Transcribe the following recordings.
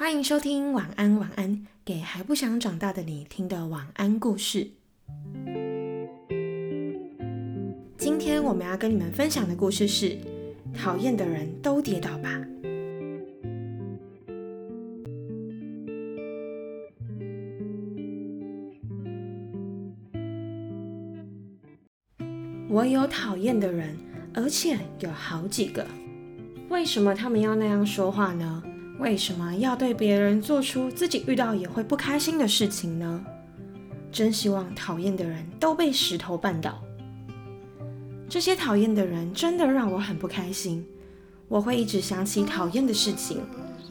欢迎收听晚安晚安，给还不想长大的你听的晚安故事。今天我们要跟你们分享的故事是：讨厌的人都跌倒吧。我有讨厌的人，而且有好几个。为什么他们要那样说话呢？为什么要对别人做出自己遇到也会不开心的事情呢？真希望讨厌的人都被石头绊倒。这些讨厌的人真的让我很不开心，我会一直想起讨厌的事情，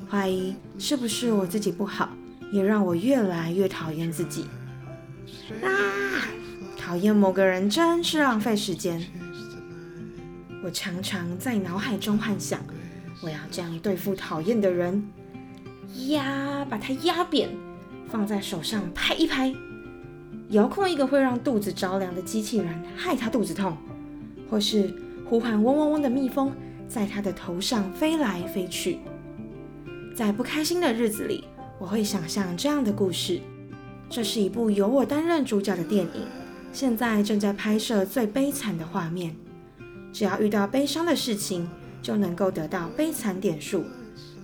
怀疑是不是我自己不好，也让我越来越讨厌自己。啊！讨厌某个人真是浪费时间。我常常在脑海中幻想。我要这样对付讨厌的人，压把它压扁，放在手上拍一拍，遥控一个会让肚子着凉的机器人，害他肚子痛，或是呼喊嗡嗡嗡的蜜蜂，在他的头上飞来飞去。在不开心的日子里，我会想象这样的故事。这是一部由我担任主角的电影，现在正在拍摄最悲惨的画面。只要遇到悲伤的事情。就能够得到悲惨点数，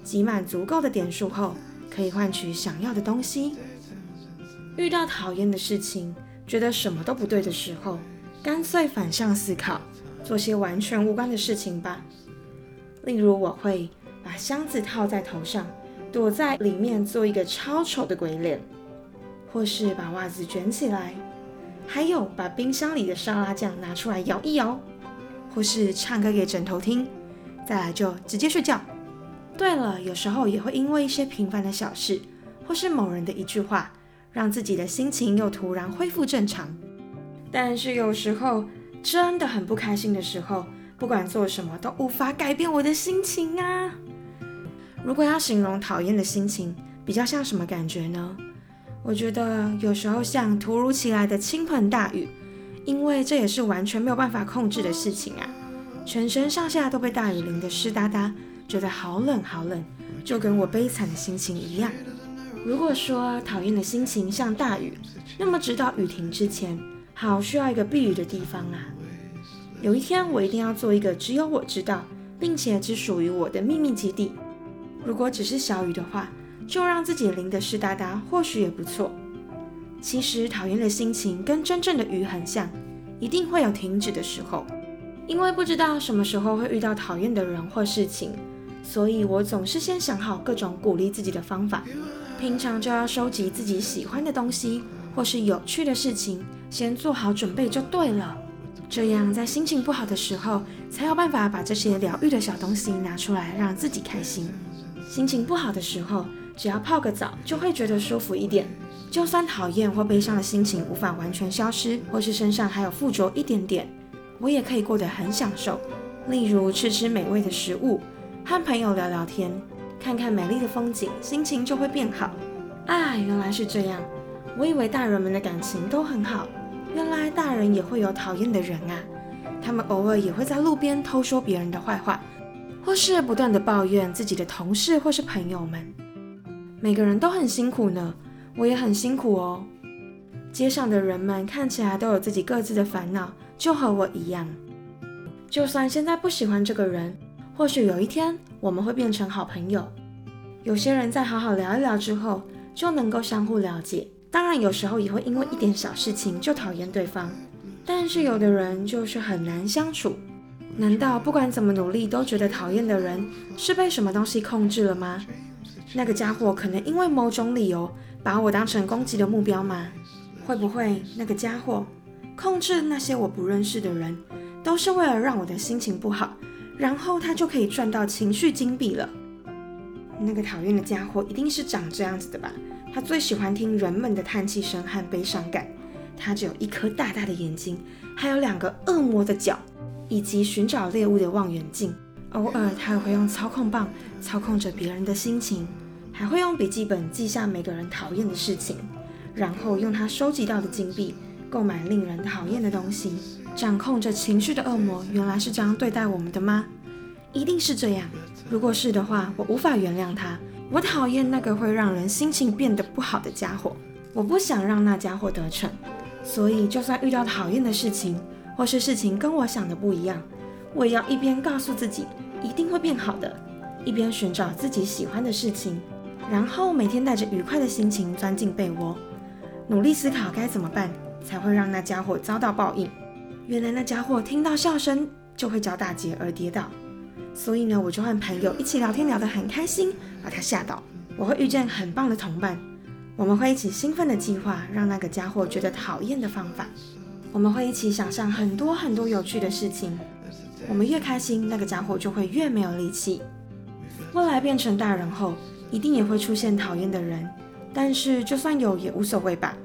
集满足够的点数后，可以换取想要的东西。遇到讨厌的事情，觉得什么都不对的时候，干脆反向思考，做些完全无关的事情吧。例如，我会把箱子套在头上，躲在里面做一个超丑的鬼脸，或是把袜子卷起来，还有把冰箱里的沙拉酱拿出来摇一摇，或是唱歌给枕头听。再来就直接睡觉。对了，有时候也会因为一些平凡的小事，或是某人的一句话，让自己的心情又突然恢复正常。但是有时候真的很不开心的时候，不管做什么都无法改变我的心情啊。如果要形容讨厌的心情，比较像什么感觉呢？我觉得有时候像突如其来的倾盆大雨，因为这也是完全没有办法控制的事情啊。全身上下都被大雨淋得湿哒哒，觉得好冷好冷，就跟我悲惨的心情一样。如果说讨厌的心情像大雨，那么直到雨停之前，好需要一个避雨的地方啊。有一天我一定要做一个只有我知道，并且只属于我的秘密基地。如果只是小雨的话，就让自己淋得湿哒哒，或许也不错。其实讨厌的心情跟真正的雨很像，一定会有停止的时候。因为不知道什么时候会遇到讨厌的人或事情，所以我总是先想好各种鼓励自己的方法。平常就要收集自己喜欢的东西或是有趣的事情，先做好准备就对了。这样在心情不好的时候，才有办法把这些疗愈的小东西拿出来让自己开心。心情不好的时候，只要泡个澡就会觉得舒服一点。就算讨厌或悲伤的心情无法完全消失，或是身上还有附着一点点。我也可以过得很享受，例如吃吃美味的食物，和朋友聊聊天，看看美丽的风景，心情就会变好。啊，原来是这样！我以为大人们的感情都很好，原来大人也会有讨厌的人啊。他们偶尔也会在路边偷说别人的坏话，或是不断的抱怨自己的同事或是朋友们。每个人都很辛苦呢，我也很辛苦哦。街上的人们看起来都有自己各自的烦恼。就和我一样，就算现在不喜欢这个人，或许有一天我们会变成好朋友。有些人在好好聊一聊之后，就能够相互了解。当然，有时候也会因为一点小事情就讨厌对方。但是有的人就是很难相处。难道不管怎么努力都觉得讨厌的人，是被什么东西控制了吗？那个家伙可能因为某种理由把我当成攻击的目标吗？会不会那个家伙？控制那些我不认识的人，都是为了让我的心情不好，然后他就可以赚到情绪金币了。那个讨厌的家伙一定是长这样子的吧？他最喜欢听人们的叹气声和悲伤感。他只有一颗大大的眼睛，还有两个恶魔的脚，以及寻找猎物的望远镜。偶尔他也会用操控棒操控着别人的心情，还会用笔记本记下每个人讨厌的事情，然后用他收集到的金币。购买令人讨厌的东西，掌控着情绪的恶魔，原来是这样对待我们的吗？一定是这样。如果是的话，我无法原谅他，我讨厌那个会让人心情变得不好的家伙，我不想让那家伙得逞。所以，就算遇到讨厌的事情，或是事情跟我想的不一样，我也要一边告诉自己一定会变好的，一边寻找自己喜欢的事情，然后每天带着愉快的心情钻进被窝，努力思考该怎么办才会让那家伙遭到报应。原来那家伙听到笑声就会叫大姐而跌倒，所以呢，我就和朋友一起聊天聊得很开心，把他吓倒。我会遇见很棒的同伴。我们会一起兴奋的计划，让那个家伙觉得讨厌的方法。我们会一起想象很多很多有趣的事情。我们越开心，那个家伙就会越没有力气。未来变成大人后，一定也会出现讨厌的人，但是就算有也无所谓吧，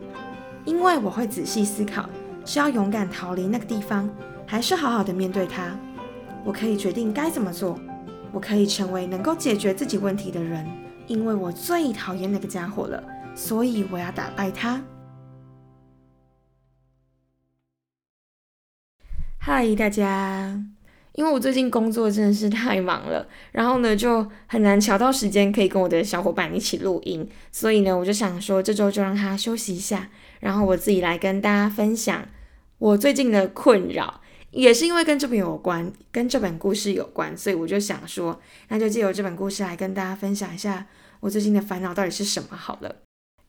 因为我会仔细思考，是要勇敢逃离那个地方，还是好好的面对它。我可以决定该怎么做。我可以成为能够解决自己问题的人，因为我最讨厌那个家伙了。所以我要打败他。嗨，大家！因为我最近工作真的是太忙了，然后呢就很难瞧到时间可以跟我的小伙伴一起录音，所以呢我就想说这周就让他休息一下，然后我自己来跟大家分享我最近的困扰，也是因为跟这本有关，跟这本故事有关，所以我就想说，那就借由这本故事来跟大家分享一下我最近的烦恼到底是什么好了。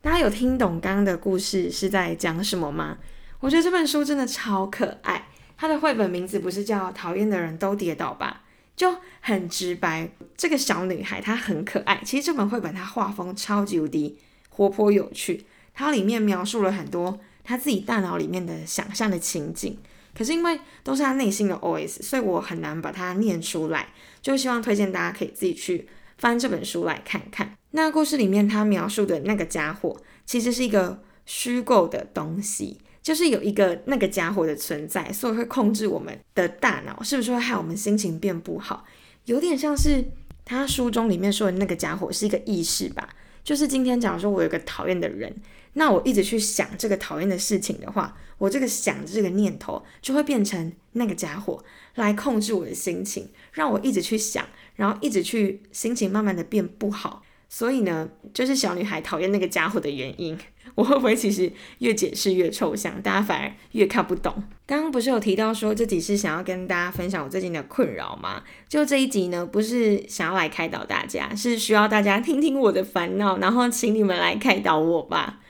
大家有听懂刚刚的故事是在讲什么吗？我觉得这本书真的超可爱。它的绘本名字不是叫《讨厌的人都跌倒》吧？就很直白。这个小女孩她很可爱。其实这本绘本它画风超级无敌活泼有趣，它里面描述了很多他自己大脑里面的想象的情景。可是因为都是他内心的 OS，所以我很难把它念出来。就希望推荐大家可以自己去。翻这本书来看看，那故事里面他描述的那个家伙，其实是一个虚构的东西，就是有一个那个家伙的存在，所以会控制我们的大脑，是不是会害我们心情变不好？有点像是他书中里面说的那个家伙是一个意识吧，就是今天假如说我有个讨厌的人，那我一直去想这个讨厌的事情的话，我这个想这个念头就会变成那个家伙来控制我的心情，让我一直去想。然后一直去，心情慢慢的变不好，所以呢，就是小女孩讨厌那个家伙的原因。我会不会其实越解释越抽象，大家反而越看不懂？刚刚不是有提到说这集是想要跟大家分享我最近的困扰吗？就这一集呢，不是想要来开导大家，是需要大家听听我的烦恼，然后请你们来开导我吧。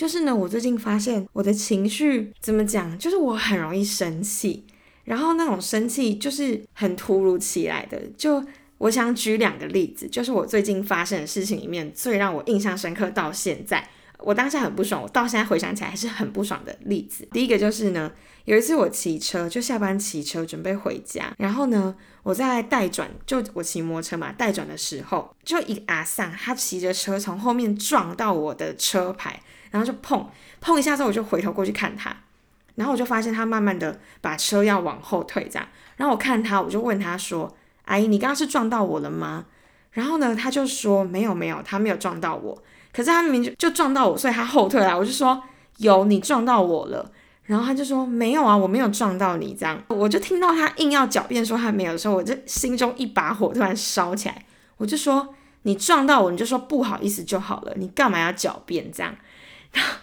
就是呢，我最近发现我的情绪怎么讲，就是我很容易生气，然后那种生气就是很突如其来的，就。我想举两个例子，就是我最近发生的事情里面最让我印象深刻到现在，我当下很不爽，我到现在回想起来还是很不爽的例子。第一个就是呢，有一次我骑车，就下班骑车准备回家，然后呢，我在待转，就我骑摩托车嘛，待转的时候，就一个阿桑，他骑着车从后面撞到我的车牌，然后就碰碰一下之后，我就回头过去看他，然后我就发现他慢慢的把车要往后退这样，然后我看他，我就问他说。阿姨，你刚刚是撞到我了吗？然后呢，他就说没有没有，他没有撞到我。可是他明明就撞到我，所以他后退了。我就说有，你撞到我了。然后他就说没有啊，我没有撞到你。这样，我就听到他硬要狡辩说他没有的时候，我就心中一把火突然烧起来。我就说你撞到我，你就说不好意思就好了，你干嘛要狡辩这样？然后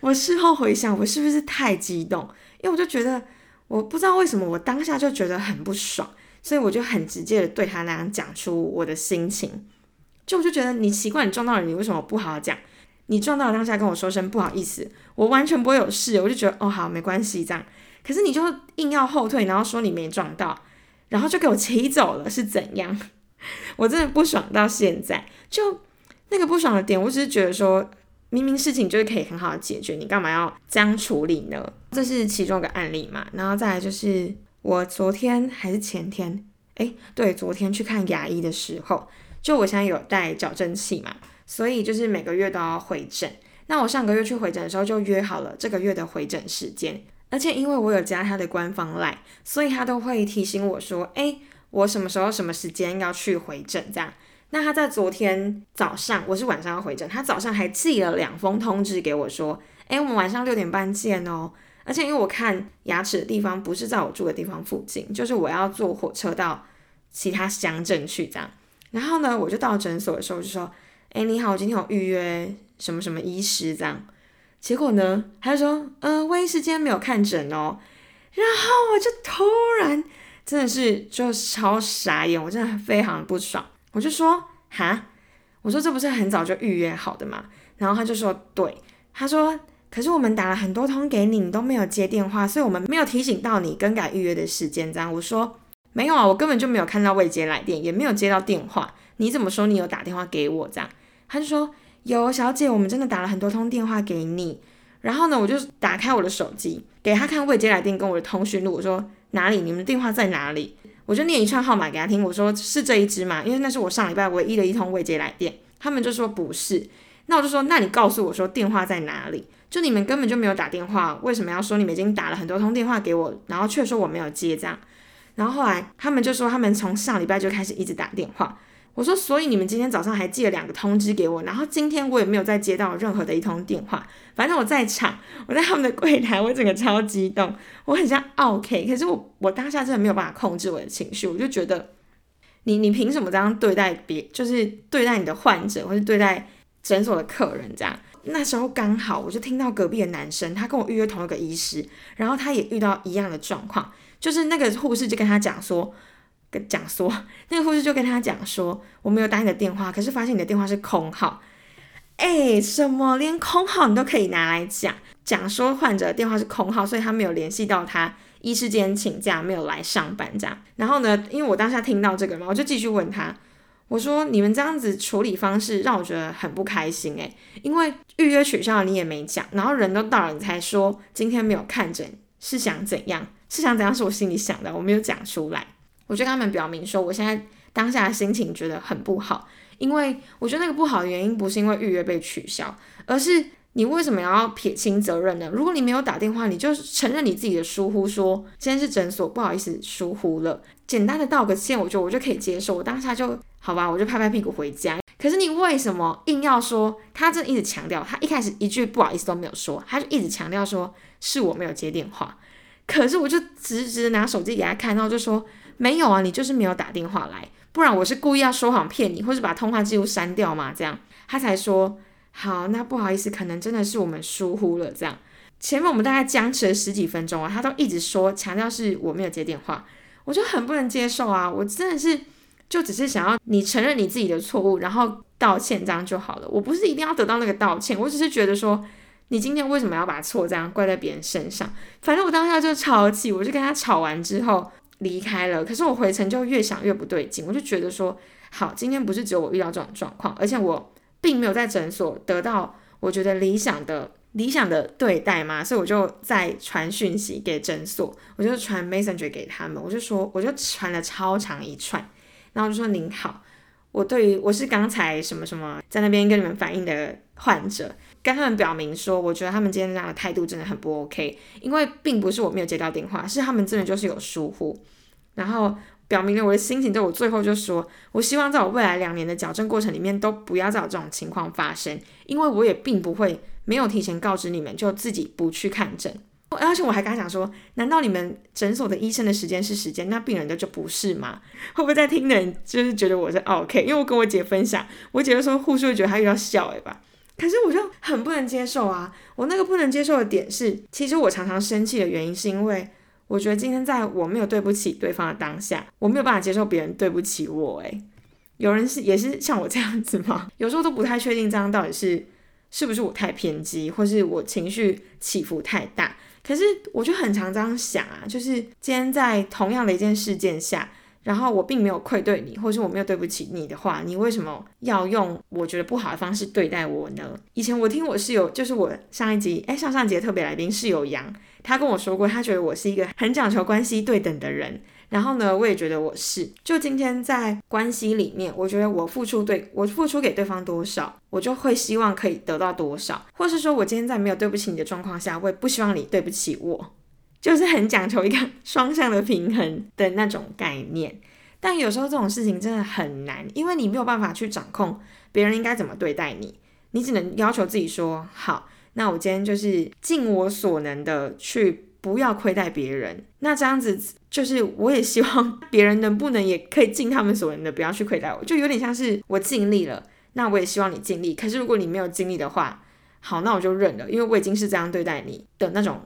我事后回想，我是不是太激动？因为我就觉得，我不知道为什么，我当下就觉得很不爽。所以我就很直接的对他那样讲出我的心情，就我就觉得你奇怪，你撞到了，你为什么不好好讲？你撞到当下跟我说声不好意思，我完全不会有事，我就觉得哦好没关系这样。可是你就硬要后退，然后说你没撞到，然后就给我骑走了，是怎样？我真的不爽到现在，就那个不爽的点，我只是觉得说明明事情就是可以很好的解决，你干嘛要这样处理呢？这是其中一个案例嘛，然后再来就是。我昨天还是前天，哎，对，昨天去看牙医的时候，就我现在有带矫正器嘛，所以就是每个月都要回诊。那我上个月去回诊的时候就约好了这个月的回诊时间，而且因为我有加他的官方 line，所以他都会提醒我说，哎，我什么时候什么时间要去回诊这样。那他在昨天早上，我是晚上要回诊，他早上还寄了两封通知给我说，哎，我们晚上六点半见哦。而且因为我看牙齿的地方不是在我住的地方附近，就是我要坐火车到其他乡镇去这样，然后呢，我就到诊所的时候就说：“哎，你好，我今天有预约什么什么医师这样。”结果呢，他就说：“呃，魏医师今天没有看诊哦。”然后我就突然真的是就超傻眼，我真的非常不爽。我就说：“哈，我说这不是很早就预约好的吗？”然后他就说：“对。”他说：“可是我们打了很多通给你，你都没有接电话，所以我们没有提醒到你更改预约的时间。”这样我说。没有啊，我根本就没有看到未接来电，也没有接到电话。你怎么说你有打电话给我？这样，他就说有，小姐，我们真的打了很多通电话给你。然后呢，我就打开我的手机，给他看未接来电跟我的通讯录。我说哪里？你们的电话在哪里？我就念一串号码给他听。我说是这一支吗？因为那是我上礼拜唯一的一通未接来电。他们就说不是。那我就说，那你告诉我说电话在哪里？就你们根本就没有打电话，为什么要说你们已经打了很多通电话给我，然后却说我没有接这样？然后后来他们就说，他们从上礼拜就开始一直打电话。我说，所以你们今天早上还寄了两个通知给我，然后今天我也没有再接到任何的一通电话。反正我在场，我在他们的柜台，我整个超激动，我很像 OK。可是我我当下真的没有办法控制我的情绪，我就觉得，你你凭什么这样对待别，就是对待你的患者，或是对待诊所的客人这样？那时候刚好我就听到隔壁的男生，他跟我预约同一个医师，然后他也遇到一样的状况。就是那个护士就跟他讲说，跟讲说，那个护士就跟他讲说，我没有打你的电话，可是发现你的电话是空号。哎，什么连空号你都可以拿来讲，讲说患者电话是空号，所以他没有联系到他，医师间请假没有来上班这样。然后呢，因为我当下听到这个嘛，我就继续问他，我说你们这样子处理方式让我觉得很不开心诶，因为预约取消了你也没讲，然后人都到了你才说今天没有看诊，是想怎样？是想怎样？是我心里想的，我没有讲出来。我就跟他们表明说，我现在当下的心情觉得很不好，因为我觉得那个不好的原因不是因为预约被取消，而是你为什么要撇清责任呢？如果你没有打电话，你就承认你自己的疏忽，说今天是诊所不好意思疏忽了，简单的道个歉，我觉得我就可以接受。我当下就好吧，我就拍拍屁股回家。可是你为什么硬要说？他这一直强调，他一开始一句不好意思都没有说，他就一直强调说是我没有接电话。可是我就直直拿手机给他看，然后就说没有啊，你就是没有打电话来，不然我是故意要说谎骗你，或是把通话记录删掉嘛？这样他才说好，那不好意思，可能真的是我们疏忽了。这样前面我们大概僵持了十几分钟啊，他都一直说强调是我没有接电话，我就很不能接受啊！我真的是就只是想要你承认你自己的错误，然后道歉这样就好了。我不是一定要得到那个道歉，我只是觉得说。你今天为什么要把错这样怪在别人身上？反正我当下就超气，我就跟他吵完之后离开了。可是我回程就越想越不对劲，我就觉得说，好，今天不是只有我遇到这种状况，而且我并没有在诊所得到我觉得理想的理想的对待嘛，所以我就再传讯息给诊所，我就传 messenger 给他们，我就说，我就传了超长一串，然后就说您好，我对于我是刚才什么什么在那边跟你们反映的患者。跟他们表明说，我觉得他们今天这样的态度真的很不 OK，因为并不是我没有接到电话，是他们真的就是有疏忽，然后表明了我的心情。之后我最后就说，我希望在我未来两年的矫正过程里面都不要再有这种情况发生，因为我也并不会没有提前告知你们就自己不去看诊，而且我还跟他讲说，难道你们诊所的医生的时间是时间，那病人的就不是吗？会不会在听的人就是觉得我是 OK？因为我跟我姐分享，我姐就说护士会觉得她遇到笑诶吧。可是我就很不能接受啊！我那个不能接受的点是，其实我常常生气的原因是因为我觉得今天在我没有对不起对方的当下，我没有办法接受别人对不起我。诶，有人是也是像我这样子吗？有时候都不太确定这样到底是是不是我太偏激，或是我情绪起伏太大。可是我就很常这样想啊，就是今天在同样的一件事件下。然后我并没有愧对你，或是我没有对不起你的话，你为什么要用我觉得不好的方式对待我呢？以前我听我室友，就是我上一集，哎，上上集特别来宾室友杨，他跟我说过，他觉得我是一个很讲求关系对等的人。然后呢，我也觉得我是。就今天在关系里面，我觉得我付出对我付出给对方多少，我就会希望可以得到多少，或是说我今天在没有对不起你的状况下，我也不希望你对不起我。就是很讲求一个双向的平衡的那种概念，但有时候这种事情真的很难，因为你没有办法去掌控别人应该怎么对待你，你只能要求自己说好，那我今天就是尽我所能的去不要亏待别人。那这样子就是我也希望别人能不能也可以尽他们所能的，不要去亏待我，就有点像是我尽力了，那我也希望你尽力。可是如果你没有尽力的话，好，那我就认了，因为我已经是这样对待你的那种。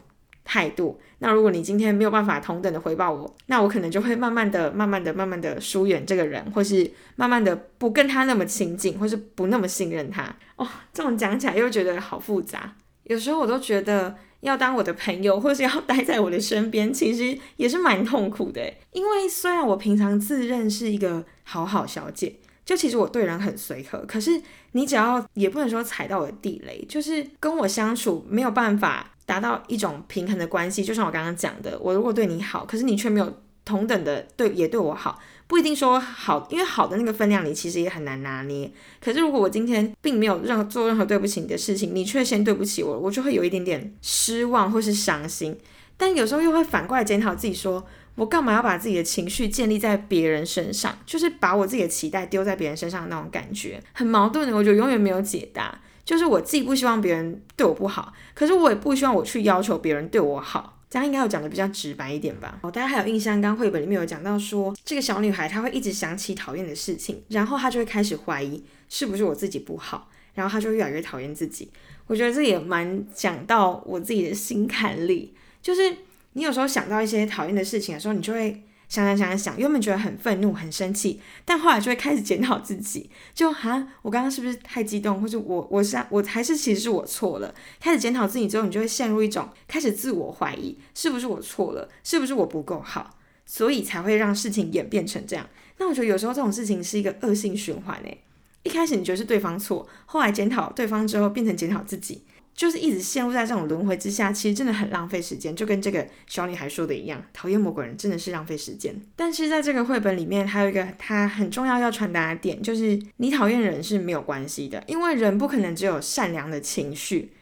态度。那如果你今天没有办法同等的回报我，那我可能就会慢慢的、慢慢的、慢慢的疏远这个人，或是慢慢的不跟他那么亲近，或是不那么信任他。哦，这种讲起来又觉得好复杂。有时候我都觉得要当我的朋友，或是要待在我的身边，其实也是蛮痛苦的。因为虽然我平常自认是一个好好小姐，就其实我对人很随和，可是你只要也不能说踩到我的地雷，就是跟我相处没有办法。达到一种平衡的关系，就像我刚刚讲的，我如果对你好，可是你却没有同等的对也对我好，不一定说好，因为好的那个分量你其实也很难拿捏。可是如果我今天并没有任何做任何对不起你的事情，你却先对不起我，我就会有一点点失望或是伤心。但有时候又会反过来检讨自己，说我干嘛要把自己的情绪建立在别人身上，就是把我自己的期待丢在别人身上的那种感觉，很矛盾的，我就永远没有解答。就是我既不希望别人对我不好，可是我也不希望我去要求别人对我好，这样应该有讲的比较直白一点吧。哦，大家还有印象，刚绘本里面有讲到说，这个小女孩她会一直想起讨厌的事情，然后她就会开始怀疑是不是我自己不好，然后她就越来越讨厌自己。我觉得这也蛮讲到我自己的心坎里，就是你有时候想到一些讨厌的事情的时候，你就会。想想想想想，原本觉得很愤怒、很生气，但后来就会开始检讨自己，就哈，我刚刚是不是太激动，或者我我是我还是其实是我错了。开始检讨自己之后，你就会陷入一种开始自我怀疑，是不是我错了，是不是我不够好，所以才会让事情演变成这样。那我觉得有时候这种事情是一个恶性循环诶，一开始你觉得是对方错，后来检讨对方之后变成检讨自己。就是一直陷入在这种轮回之下，其实真的很浪费时间。就跟这个小女孩说的一样，讨厌魔鬼人真的是浪费时间。但是在这个绘本里面，还有一个它很重要要传达的点，就是你讨厌人是没有关系的，因为人不可能只有善良的情绪，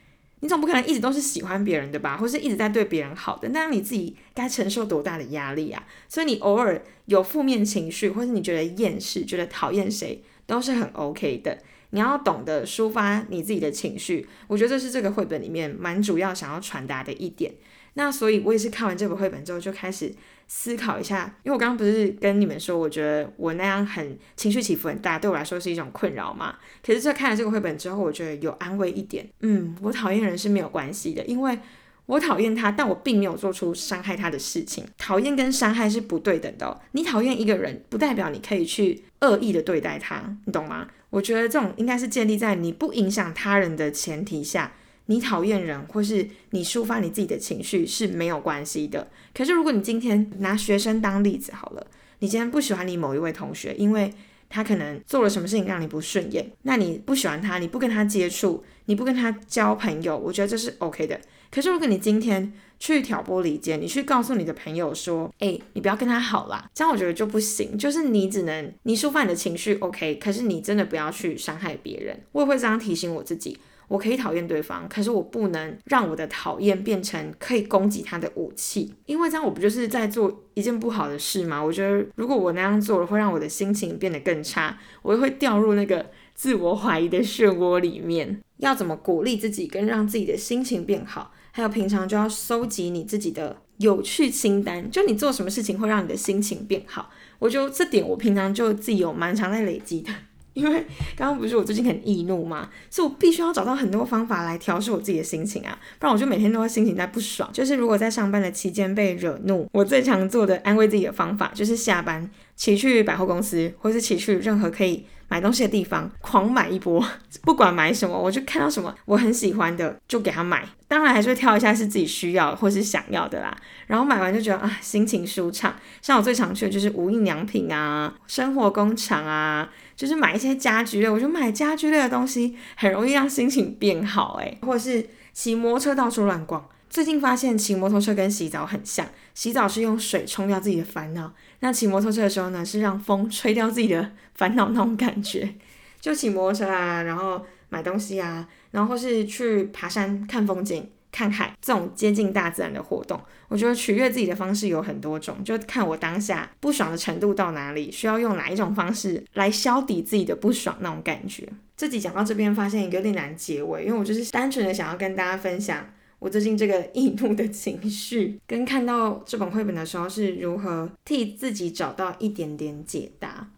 你总不可能一直都是喜欢别人的吧，或是一直在对别人好的，那你自己该承受多大的压力啊？所以你偶尔有负面情绪，或是你觉得厌世、觉得讨厌谁，都是很 OK 的。你要懂得抒发你自己的情绪，我觉得这是这个绘本里面蛮主要想要传达的一点。那所以，我也是看完这本绘本之后就开始思考一下，因为我刚刚不是跟你们说，我觉得我那样很情绪起伏很大，对我来说是一种困扰嘛。可是，在看了这个绘本之后，我觉得有安慰一点。嗯，我讨厌人是没有关系的，因为我讨厌他，但我并没有做出伤害他的事情。讨厌跟伤害是不对等的。你讨厌一个人，不代表你可以去恶意的对待他，你懂吗？我觉得这种应该是建立在你不影响他人的前提下，你讨厌人或是你抒发你自己的情绪是没有关系的。可是如果你今天拿学生当例子好了，你今天不喜欢你某一位同学，因为他可能做了什么事情让你不顺眼，那你不喜欢他，你不跟他接触，你不跟他交朋友，我觉得这是 OK 的。可是如果你今天去挑拨离间，你去告诉你的朋友说，哎，你不要跟他好啦，这样我觉得就不行。就是你只能你抒发你的情绪，OK，可是你真的不要去伤害别人。我也会这样提醒我自己，我可以讨厌对方，可是我不能让我的讨厌变成可以攻击他的武器，因为这样我不就是在做一件不好的事吗？我觉得如果我那样做了，会让我的心情变得更差，我又会掉入那个自我怀疑的漩涡里面。要怎么鼓励自己，跟让自己的心情变好？还有平常就要收集你自己的有趣清单，就你做什么事情会让你的心情变好。我觉得这点我平常就自己有蛮常在累积的，因为刚刚不是我最近很易怒嘛，所以我必须要找到很多方法来调试我自己的心情啊，不然我就每天都会心情在不爽。就是如果在上班的期间被惹怒，我最常做的安慰自己的方法就是下班骑去百货公司，或是骑去任何可以。买东西的地方狂买一波，不管买什么，我就看到什么我很喜欢的就给他买。当然还是会挑一下是自己需要或是想要的啦。然后买完就觉得啊，心情舒畅。像我最常去的就是无印良品啊、生活工厂啊，就是买一些家居类。我觉得买家居类的东西很容易让心情变好诶，或者是骑摩托车到处乱逛。最近发现骑摩托车跟洗澡很像，洗澡是用水冲掉自己的烦恼，那骑摩托车的时候呢，是让风吹掉自己的烦恼那种感觉。就骑摩托车啊，然后买东西啊，然后或是去爬山看风景、看海这种接近大自然的活动，我觉得取悦自己的方式有很多种，就看我当下不爽的程度到哪里，需要用哪一种方式来消抵自己的不爽那种感觉。这集讲到这边，发现有点难结尾，因为我就是单纯的想要跟大家分享。我最近这个易怒的情绪，跟看到这本绘本的时候是如何替自己找到一点点解答。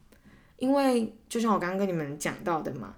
因为就像我刚刚跟你们讲到的嘛，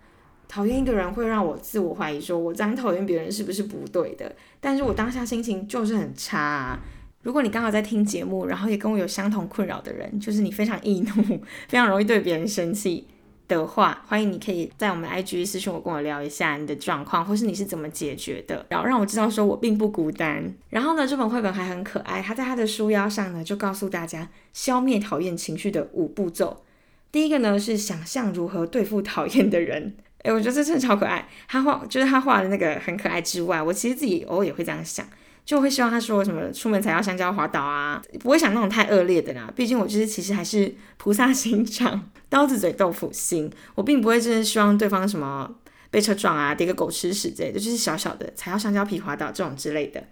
讨厌一个人会让我自我怀疑，说我这样讨厌别人是不是不对的？但是我当下心情就是很差。啊。如果你刚好在听节目，然后也跟我有相同困扰的人，就是你非常易怒，非常容易对别人生气。的话，欢迎你可以在我们 IG 私信我，跟我聊一下你的状况，或是你是怎么解决的，然后让我知道说我并不孤单。然后呢，这本绘本还很可爱，它在它的书腰上呢就告诉大家消灭讨厌情绪的五步骤。第一个呢是想象如何对付讨厌的人，诶，我觉得这真的超可爱。他画就是他画的那个很可爱之外，我其实自己偶尔也会这样想。就会希望他说什么出门才要香蕉滑倒啊，不会想那种太恶劣的啦。毕竟我就是其实还是菩萨心肠，刀子嘴豆腐心。我并不会真的希望对方什么被车撞啊，跌个狗吃屎之类的，就是小小的踩到香蕉皮滑倒这种之类的。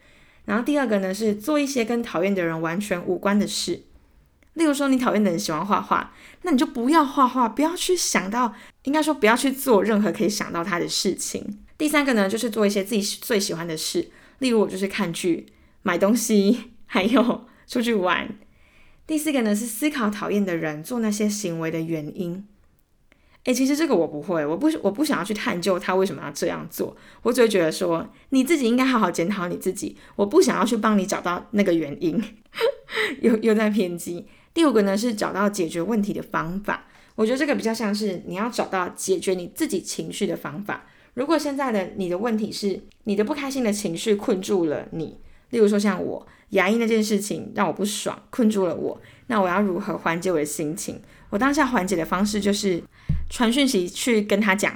然后第二个呢是做一些跟讨厌的人完全无关的事，例如说你讨厌的人喜欢画画，那你就不要画画，不要去想到，应该说不要去做任何可以想到他的事情。第三个呢就是做一些自己最喜欢的事。例如我就是看剧、买东西，还有出去玩。第四个呢是思考讨厌的人做那些行为的原因。诶，其实这个我不会，我不我不想要去探究他为什么要这样做，我只会觉得说你自己应该好好检讨你自己。我不想要去帮你找到那个原因，又又在偏激。第五个呢是找到解决问题的方法。我觉得这个比较像是你要找到解决你自己情绪的方法。如果现在的你的问题是你的不开心的情绪困住了你，例如说像我牙医那件事情让我不爽，困住了我，那我要如何缓解我的心情？我当下缓解的方式就是传讯息去跟他讲，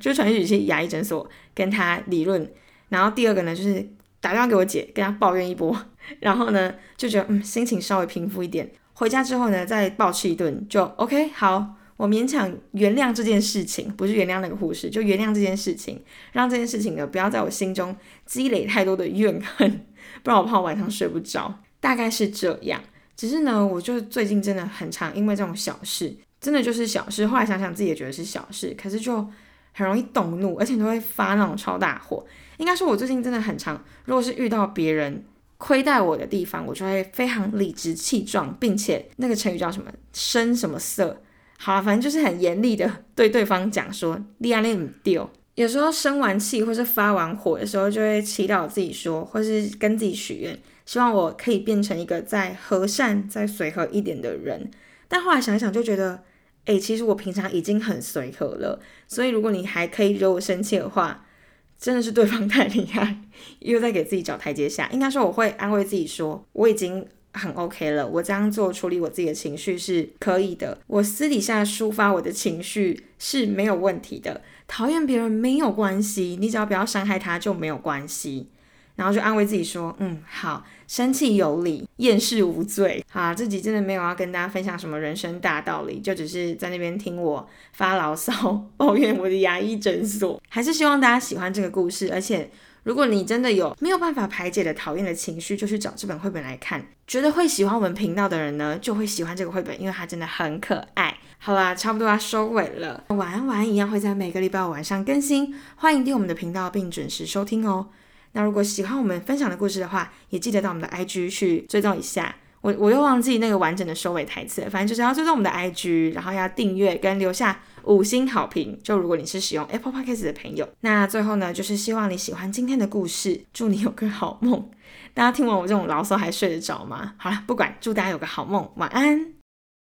就传讯息去牙医诊所跟他理论。然后第二个呢，就是打电话给我姐，跟她抱怨一波，然后呢就觉得嗯心情稍微平复一点。回家之后呢，再暴吃一顿就 OK 好。我勉强原谅这件事情，不是原谅那个护士，就原谅这件事情，让这件事情呢不要在我心中积累太多的怨恨，不然我怕我晚上睡不着。大概是这样。只是呢，我就最近真的很常因为这种小事，真的就是小事，后来想想自己也觉得是小事，可是就很容易动怒，而且都会发那种超大火。应该说，我最近真的很常，如果是遇到别人亏待我的地方，我就会非常理直气壮，并且那个成语叫什么“生什么色”。好了，反正就是很严厉的对对方讲说，利安利姆丢。有时候生完气或是发完火的时候，就会祈祷自己说，或是跟自己许愿，希望我可以变成一个再和善、再随和一点的人。但后来想想，就觉得，哎，其实我平常已经很随和了。所以如果你还可以惹我生气的话，真的是对方太厉害，又在给自己找台阶下。应该说，我会安慰自己说，我已经。很 OK 了，我这样做处理我自己的情绪是可以的。我私底下抒发我的情绪是没有问题的。讨厌别人没有关系，你只要不要伤害他就没有关系。然后就安慰自己说，嗯，好，生气有理，厌世无罪。好，自己真的没有要跟大家分享什么人生大道理，就只是在那边听我发牢骚，抱怨我的牙医诊所。还是希望大家喜欢这个故事，而且。如果你真的有没有办法排解的讨厌的情绪，就去找这本绘本来看。觉得会喜欢我们频道的人呢，就会喜欢这个绘本，因为它真的很可爱。好啦，差不多要收尾了。晚安晚安一样会在每个礼拜五晚上更新，欢迎订我们的频道并准时收听哦。那如果喜欢我们分享的故事的话，也记得到我们的 IG 去追踪一下。我我又忘记那个完整的收尾台词，反正就是要追踪我们的 IG，然后要订阅跟留下五星好评。就如果你是使用 Apple Podcast 的朋友，那最后呢，就是希望你喜欢今天的故事，祝你有个好梦。大家听完我这种牢骚还睡得着吗？好了，不管，祝大家有个好梦，晚安。